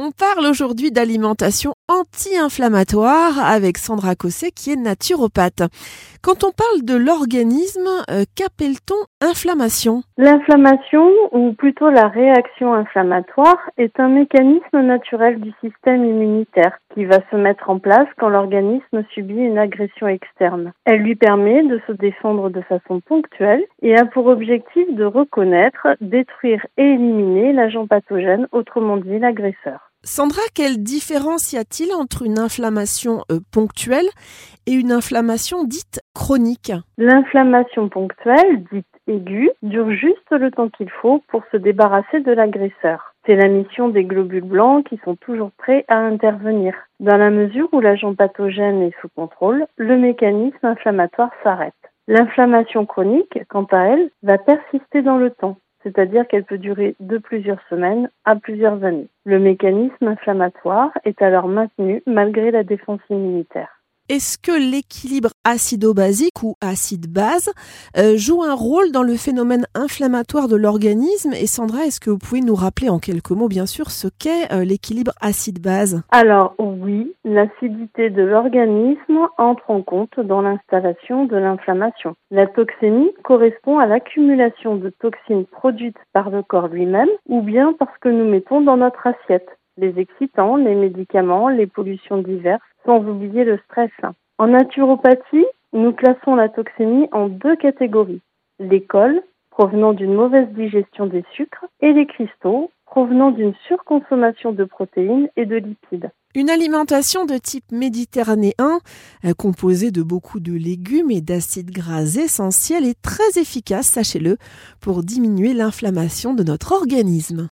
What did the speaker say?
On parle aujourd'hui d'alimentation anti-inflammatoire avec Sandra Cosset qui est naturopathe. Quand on parle de l'organisme, euh, qu'appelle-t-on inflammation? L'inflammation, ou plutôt la réaction inflammatoire, est un mécanisme naturel du système immunitaire qui va se mettre en place quand l'organisme subit une agression externe. Elle lui permet de se défendre de façon ponctuelle et a pour objectif de reconnaître, détruire et éliminer l'agent pathogène, autrement dit l'agresseur. Sandra, quelle différence y a-t-il entre une inflammation euh, ponctuelle et une inflammation dite chronique? L'inflammation ponctuelle, dite aiguë, dure juste le temps qu'il faut pour se débarrasser de l'agresseur. C'est la mission des globules blancs qui sont toujours prêts à intervenir. Dans la mesure où l'agent pathogène est sous contrôle, le mécanisme inflammatoire s'arrête. L'inflammation chronique, quant à elle, va persister dans le temps c'est-à-dire qu'elle peut durer de plusieurs semaines à plusieurs années. Le mécanisme inflammatoire est alors maintenu malgré la défense immunitaire. Est-ce que l'équilibre acido-basique ou acide-base euh, joue un rôle dans le phénomène inflammatoire de l'organisme? Et Sandra, est-ce que vous pouvez nous rappeler en quelques mots, bien sûr, ce qu'est euh, l'équilibre acide-base? Alors oui, l'acidité de l'organisme entre en compte dans l'installation de l'inflammation. La toxémie correspond à l'accumulation de toxines produites par le corps lui-même ou bien parce que nous mettons dans notre assiette les excitants, les médicaments, les pollutions diverses, sans oublier le stress. En naturopathie, nous classons la toxémie en deux catégories. Les cols, provenant d'une mauvaise digestion des sucres, et les cristaux, provenant d'une surconsommation de protéines et de lipides. Une alimentation de type méditerranéen, euh, composée de beaucoup de légumes et d'acides gras essentiels, est très efficace, sachez-le, pour diminuer l'inflammation de notre organisme.